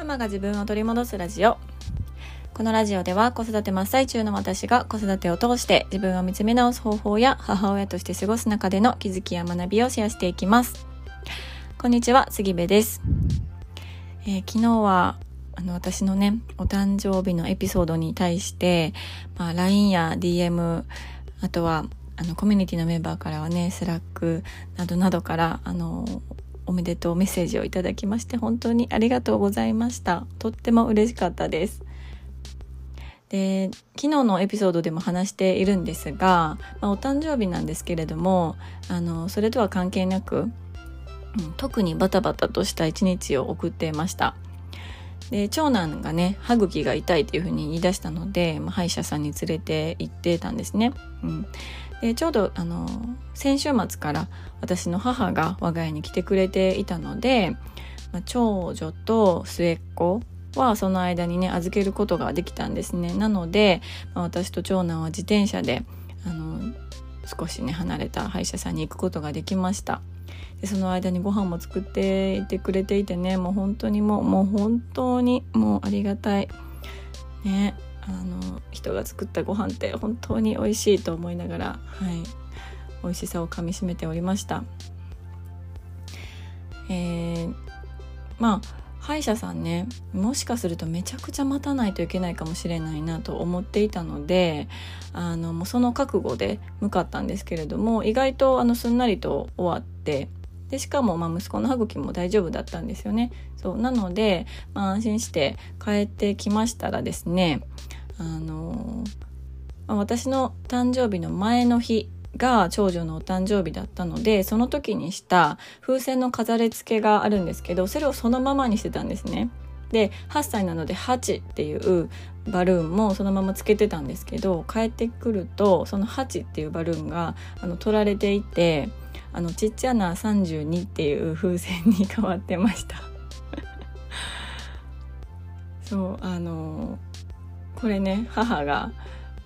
ママが自分を取り戻すラジオ。このラジオでは子育て真っ最中の私が子育てを通して自分を見つめ直す方法や母親として過ごす中での気づきや学びをシェアしていきます。こんにちは杉部です、えー、昨日はあの私のねお誕生日のエピソードに対して、まあ、LINE や DM あとはあのコミュニティのメンバーからはね Slack などなどからあのおめでとうメッセージをいただきまして本当にありがとうございました。とっても嬉しかったです。で昨日のエピソードでも話しているんですが、まあ、お誕生日なんですけれどもあのそれとは関係なく、うん、特にバタバタとした一日を送っていました。で長男がね歯茎が痛いっていうふうに言い出したので、まあ、歯医者さんに連れて行ってたんですね、うん、でちょうどあの先週末から私の母が我が家に来てくれていたので、まあ、長女と末っ子はその間にね預けることができたんですね。なので、まあ、私と長男は自転車であの少しね離れた歯医者さんに行くことができました。でその間にご飯も作っていてくれていてねもう本当にもうもう本当にもうありがたい。ね。あの人が作ったご飯って本当に美味しいと思いながら、はい、美味しさをかみしめておりました。えー、まあ歯医者さんねもしかするとめちゃくちゃ待たないといけないかもしれないなと思っていたのであのもうその覚悟で向かったんですけれども意外とあのすんなりと終わってでしかもま息子の歯茎も大丈夫だったんですよねそうなので、まあ、安心して帰ってきましたらですねあの、私の誕生日の前の日が長女のお誕生日だったのでその時にした風船の飾り付けがあるんですけどそれをそのままにしてたんですね。で8歳なので8っていうバルーンもそのままつけてたんですけど帰ってくるとその8っていうバルーンがあの取られていてあのちっちゃな32っていう風船に変わってました そうあのこれね母が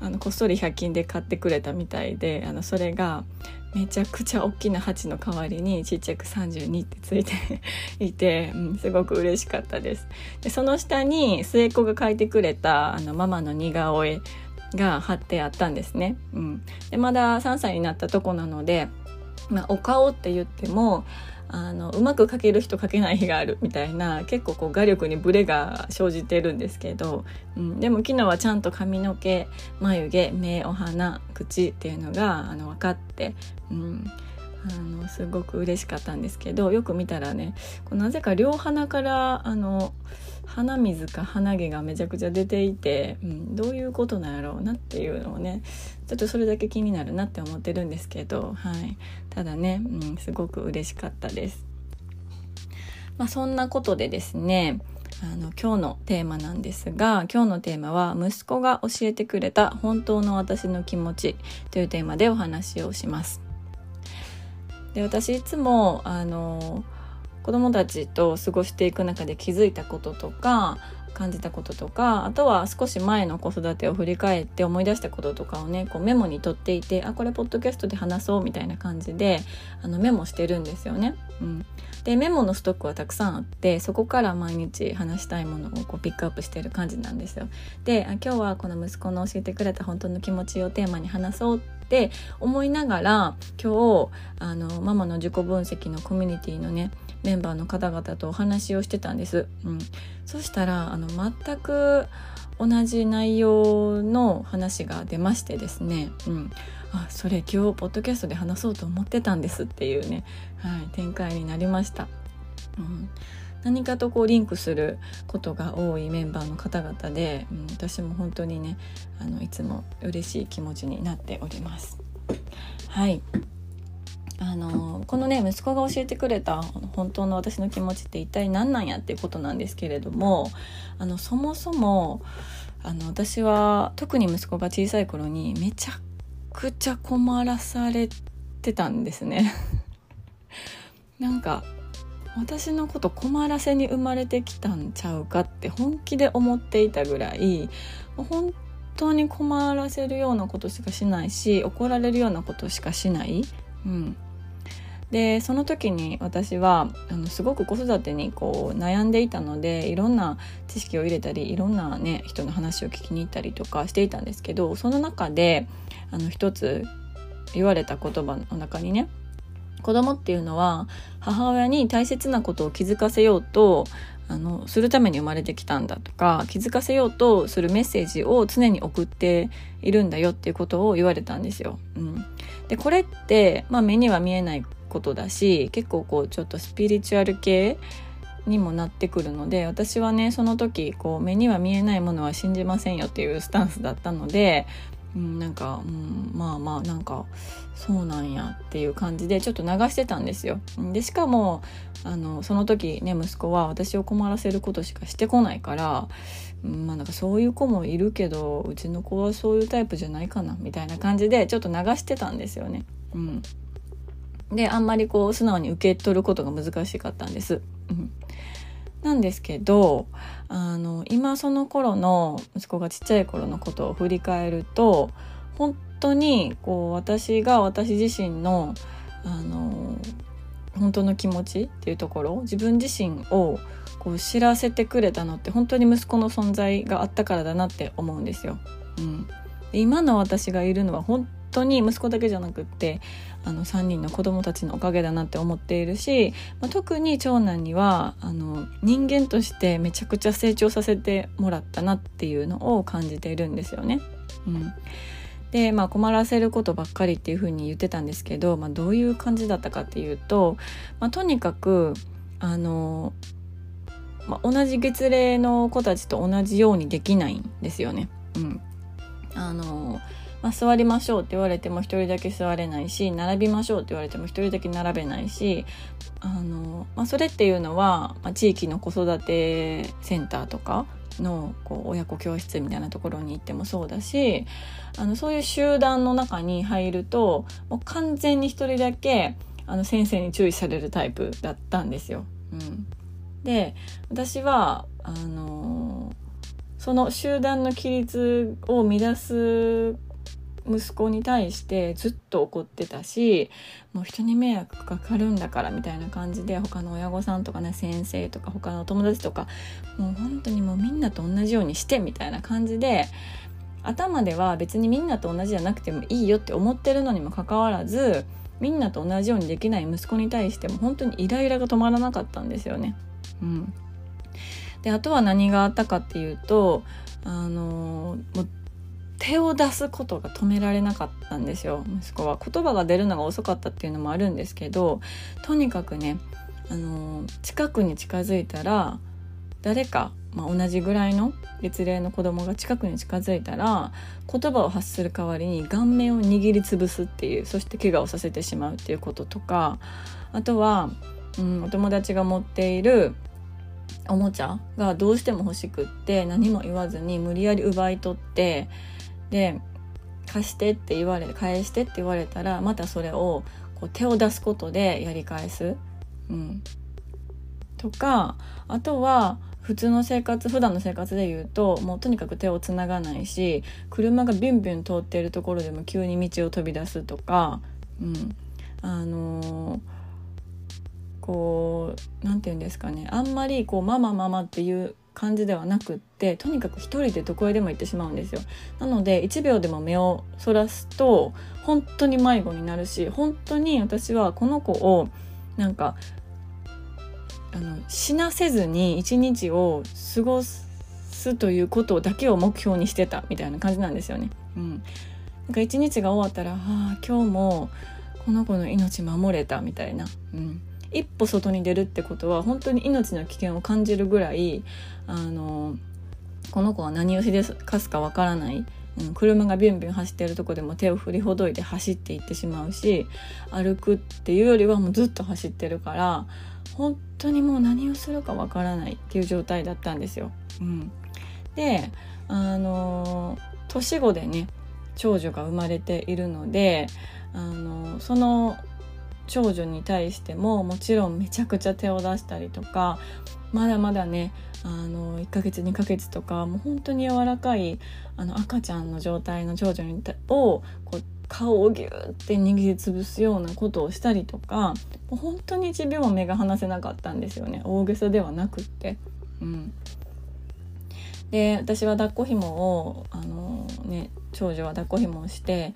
あのこっそり100均で買ってくれたみたいであのそれがめちゃくちゃ大きな鉢の代わりにちっちゃく32ってついて いて、うん、すごく嬉しかったです。でその下に末っ子が描いてくれたあのママの似顔絵が貼ってあったんですね、うん、でまだ3歳になったとこなので、まあ、お顔って言ってもあのうまく書ける人書けない日があるみたいな結構こう画力にブレが生じてるんですけど、うん、でも昨日はちゃんと髪の毛眉毛目お鼻口っていうのがあの分かって、うん、あのすごく嬉しかったんですけどよく見たらねなぜか両鼻からあの鼻水か鼻毛がめちゃくちゃ出ていて、うん、どういうことなんやろうなっていうのをねちょっとそれだけ気になるなって思ってるんですけど、はい、ただね、うん、すごく嬉しかったです。まあ、そんなことでですねあの今日のテーマなんですが今日のテーマは息子が教えてくれた本当の私の気持ちというテーマでお話をします。で私いつもあの子供たちと過ごしていく中で気づいたこととか感じたこととかあとは少し前の子育てを振り返って思い出したこととかをねこうメモに取っていてあこれポッドキャストで話そうみたいな感じであのメモしてるんですよね。うん、でメモのストックはたくさんあってそこから毎日話したいものをこうピックアップしてる感じなんですよ。で今日はこの息子の教えてくれた本当の気持ちをテーマに話そうって思いながら今日あのママの自己分析のコミュニティのねメンバーの方々とお話をしてたんです。うん、そしたらあの全く同じ内容の話が出ましてですね、うん、あそれ今日ポッドキャストで話そうと思ってたんですっていうね、はい、展開になりました。うん。何かとこうリンクすることが多いメンバーの方々で、うん、私も本当にねあのいつも嬉しい気持ちになっております。はい。あのこのね息子が教えてくれた本当の私の気持ちって一体何なんやっていうことなんですけれどもあのそもそもあの私は特に息子が小さい頃にめちゃくちゃ困らされてたんですね。なんか私のこと困らせに生まれてきたんちゃうかって本気で思っていたぐらい本当に困らせるようなことしかしないし怒られるようなことしかしない、うん、でその時に私はあのすごく子育てにこう悩んでいたのでいろんな知識を入れたりいろんなね人の話を聞きに行ったりとかしていたんですけどその中であの一つ言われた言葉の中にね子供っていうのは母親に大切なことを気づかせようとあのするために生まれてきたんだとか気づかせようとするメッセージを常に送っているんだよっていうことを言われたんですよ。うん、でこれって、まあ、目には見えないことだし結構こうちょっとスピリチュアル系にもなってくるので私はねその時こう目には見えないものは信じませんよっていうスタンスだったのでうん、なんか、うん、まあまあなんかそうなんやっていう感じでちょっと流してたんですよ。でしかもあのその時ね息子は私を困らせることしかしてこないから、うん、まあなんかそういう子もいるけどうちの子はそういうタイプじゃないかなみたいな感じでちょっと流してたんですよね。うん、であんまりこう素直に受け取ることが難しかったんです。うんなんですけどあの今その頃の息子がちっちゃい頃のことを振り返ると本当にこう私が私自身のあの本当の気持ちっていうところ自分自身をこう知らせてくれたのって本当に息子の存在があったからだなって思うんですよ。うん、今の私がいるのは本当に息子だけじゃなくってあの3人の子供たちのおかげだなって思っているし、まあ、特に長男にはあの人間としてめちゃくちゃ成長させてもらったなっていうのを感じているんですよね。うんで、まあ、困らせることばっかりっていうふうに言ってたんですけど、まあ、どういう感じだったかっていうと、まあ、とにかくあの、まあ、同じ月齢の子たちと同じようにできないんですよね。うん、あのまあ、座りましょうって言われても1人だけ座れないし並びましょうって言われても1人だけ並べないしあの、まあ、それっていうのは、まあ、地域の子育てセンターとかのこう親子教室みたいなところに行ってもそうだしあのそういう集団の中に入るともう完全に1人だけあの先生に注意されるタイプだったんですよ。うん、で私はあのその集団の規律を乱す息子に対してずっと怒ってたしもう人に迷惑かかるんだからみたいな感じで他の親御さんとかね先生とか他の友達とかもう本当にもうみんなと同じようにしてみたいな感じで頭では別にみんなと同じじゃなくてもいいよって思ってるのにもかかわらずみんなと同じようにできない息子に対しても本当にイライラが止まらなかったんですよね。うん、であとは何があったかっていうとあのもう手を出すことが止められなかったんですよ。息子は言葉が出るのが遅かったっていうのもあるんですけどとにかくねあの近くに近づいたら誰か、まあ、同じぐらいの月齢の子供が近くに近づいたら言葉を発する代わりに顔面を握りつぶすっていうそして怪我をさせてしまうっていうこととかあとは、うん、お友達が持っているおもちゃがどうしても欲しくって何も言わずに無理やり奪い取ってで貸してって言われ返してって言われたらまたそれをこう手を出すことでやり返す、うん、とかあとは普通の生活普段の生活で言うともうとにかく手をつながないし車がビュンビュン通っているところでも急に道を飛び出すとか、うん、あのー、こう何て言うんですかね。あんまりこうママママっていう感じではなくってとにかく一人でどこへでも行ってしまうんですよなので1秒でも目をそらすと本当に迷子になるし本当に私はこの子をなんかあの死なせずに一日を過ごすということだけを目標にしてたみたいな感じなんですよね。うん、なんか一日が終わったら「ああ今日もこの子の命守れた」みたいな。うん一歩外に出るってことは本当に命の危険を感じるぐらいあのこの子は何をしでかすかわからない、うん、車がビュンビュン走ってるとこでも手を振りほどいて走っていってしまうし歩くっていうよりはもうずっと走ってるから本当にもう何をするかわからないっていう状態だったんですよ。うん、であの年子でね長女が生まれているのであのその長女に対してももちろんめちゃくちゃ手を出したりとかまだまだねあの1ヶ月2ヶ月とかもう本当に柔らかいあの赤ちゃんの状態の長女にをこう顔をギューって握りつぶすようなことをしたりとかもう本当に1秒も目が離せなかったんですよね大げさではなくって。うん、で私は抱っこ紐をあの、ね、長女は抱っこ紐をして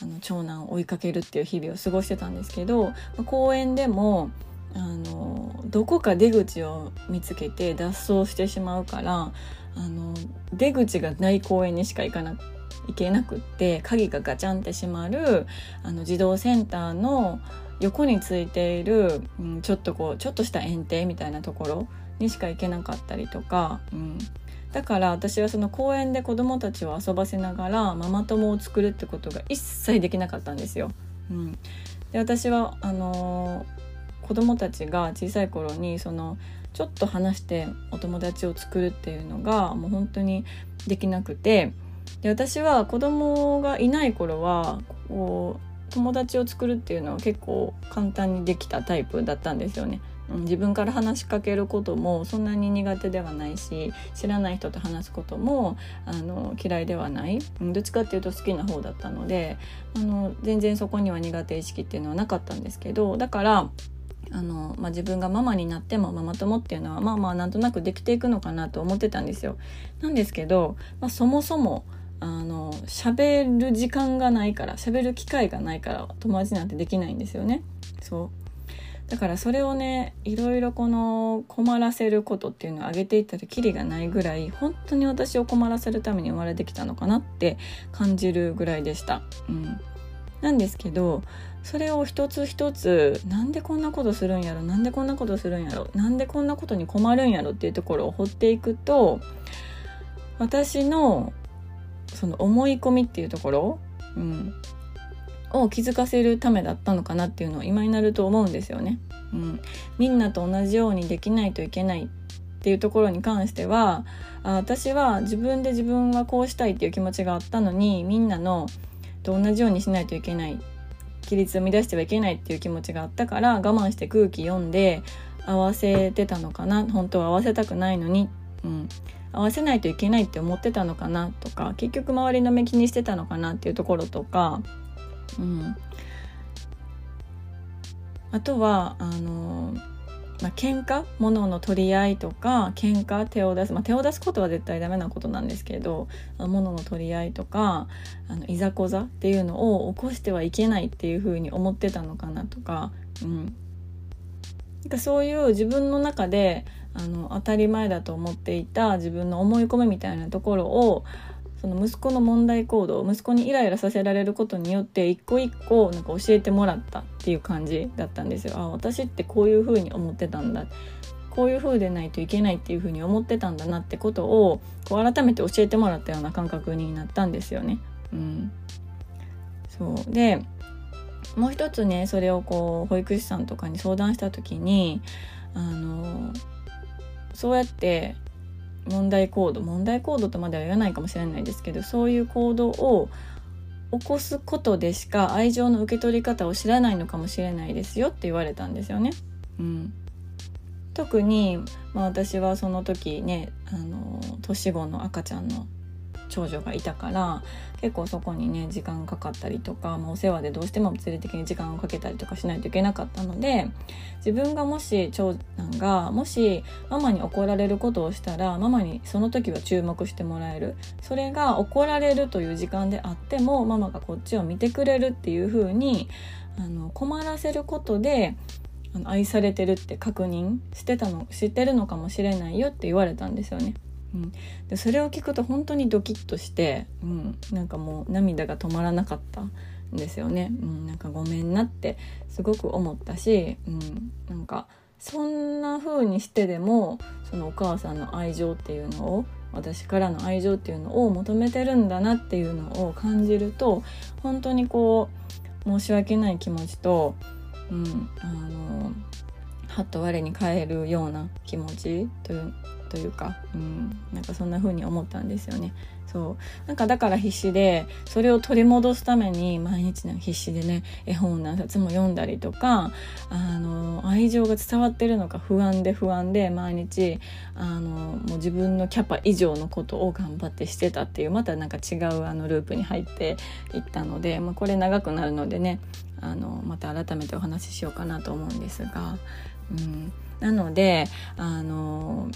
あの長男を追いかけるっていう日々を過ごしてたんですけど公園でもあのどこか出口を見つけて脱走してしまうからあの出口がない公園にしか行かな行けなくって鍵がガチャンって閉まるあの児童センターの横についている、うん、ちょっとこうちょっとした園庭みたいなところにしか行けなかったりとか、うん、だから私はその公園で子どもたちを遊ばせながらママ友を作るってことが一切できなかったんですよ。うん、で私はあのー、子どもたちが小さい頃にそのちょっと話してお友達を作るっていうのがもう本当にできなくてで私は子供がいない頃はこう友達を作るっていうのは結構簡単にできたタイプだったんですよね。自分から話しかけることもそんなに苦手ではないし知らない人と話すこともあの嫌いではないどっちかっていうと好きな方だったのであの全然そこには苦手意識っていうのはなかったんですけどだからあの、まあ、自分がママになってもママ友っていうのはまあまあなんとなくできていくのかなと思ってたんですよ。なんですけど、まあ、そもそもあの喋る時間がないから喋る機会がないから友達なんてできないんですよね。そうだからそれをねいろいろこの困らせることっていうのを挙げていったらキリがないぐらい本当に私を困らせるために生まれてきたのかなって感じるぐらいでした。うん、なんですけどそれを一つ一つなんでこんなことするんやろなんでこんなことするんやろなんでこんなことに困るんやろっていうところを掘っていくと私のその思い込みっていうところ、うん、を気づかせるためだったのかなっていうのを今になると思うんですよね。うん、みんなと同じようにできないといけないっていうところに関しては私は自分で自分はこうしたいっていう気持ちがあったのにみんなのと同じようにしないといけない。規律を乱してはいけないっていう気持ちがあったから我慢して空気読んで合わせてたのかな。本当は合わせたくないのに、うん、合わせないといけないって思ってたのかなとか結局周りの目気にしてたのかなっていうところとかうん、あとはあのまあ、喧嘩？物の取り合いとか喧嘩？手を出す、まあ、手を出すことは絶対ダメなことなんですけど物の取り合いとかあのいざこざっていうのを起こしてはいけないっていうふうに思ってたのかなとか,、うん、なんかそういう自分の中であの当たり前だと思っていた自分の思い込みみたいなところをその息子の問題行動息子にイライラさせられることによって一個一個なんか教えてもらったっていう感じだったんですよ。あ私ってこういう風に思ってたんだこういう風でないといけないっていう風に思ってたんだなってことをこう改めて教えてもらったような感覚になったんですよね。うん、そうでもう一つねそれをこう保育士さんとかに相談した時にあのそうやって問題行動問題行動とまでは言わないかもしれないですけどそういう行動を起こすことでしか愛情の受け取り方を知らないのかもしれないですよって言われたんですよね。うん、特に、まあ、私はその時ねあの年子の赤ちゃんの長女がいたから結構そこにね時間かかったりとか、まあ、お世話でどうしても物理的に時間をかけたりとかしないといけなかったので自分がもし長男がもしママに怒られることをしたらママにその時は注目してもらえるそれが怒られるという時間であってもママがこっちを見てくれるっていう風にあに困らせることで愛されてるって確認してたの知ってるのかもしれないよって言われたんですよね。うん、でそれを聞くと本当にドキッとして、うん、なんかもう涙が止まらなかったんですよね、うん、なんかごめんなってすごく思ったし、うん、なんかそんな風にしてでもそのお母さんの愛情っていうのを私からの愛情っていうのを求めてるんだなっていうのを感じると本当にこう申し訳ない気持ちと、うん、あのはっと我に返るような気持ちというというか、うん、なんかそんな風に思ったんですよね。そうなんかだから必死でそれを取り戻すために毎日なんか必死でね絵本何冊も読んだりとかあの愛情が伝わってるのか不安で不安で毎日あのもう自分のキャパ以上のことを頑張ってしてたっていうまたなんか違うあのループに入っていったので、まあ、これ長くなるのでねあのまた改めてお話ししようかなと思うんですが、うん、なのであの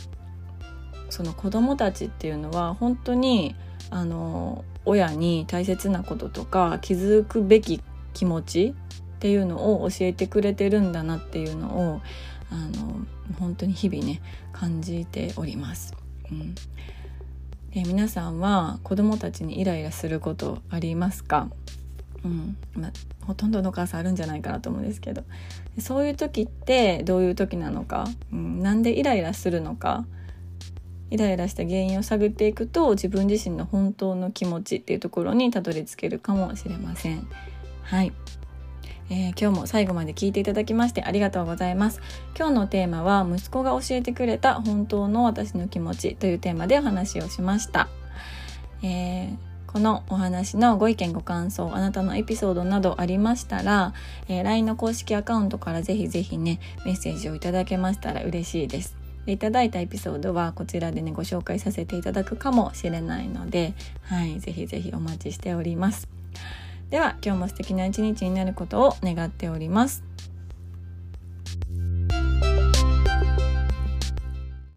その子供たちっていうのは本当にあの親に大切なこととか気づくべき気持ちっていうのを教えてくれてるんだなっていうのをあの本当に日々ね感じております。うん、で皆さんは子供たちにイライラすることありますか、うん。まあ、ほとんどのお母さんあるんじゃないかなと思うんですけど。そういう時ってどういう時なのか、うん、なんでイライラするのか？イライラした原因を探っていくと自分自身の本当の気持ちっていうところにたどり着けるかもしれません。はい、えー、今日も最後まで聞いていただきましてありがとうございます。今日のテーマは息子が教えてくれた本当の私の気持ちというテーマでお話をしました。えーこのお話のご意見ご感想あなたのエピソードなどありましたら、えー、LINE の公式アカウントからぜひぜひねメッセージをいただけましたら嬉しいです。いただいたエピソードはこちらでねご紹介させていただくかもしれないので、はい、ぜひぜひお待ちしております。では今日も素敵な一日になることを願っております。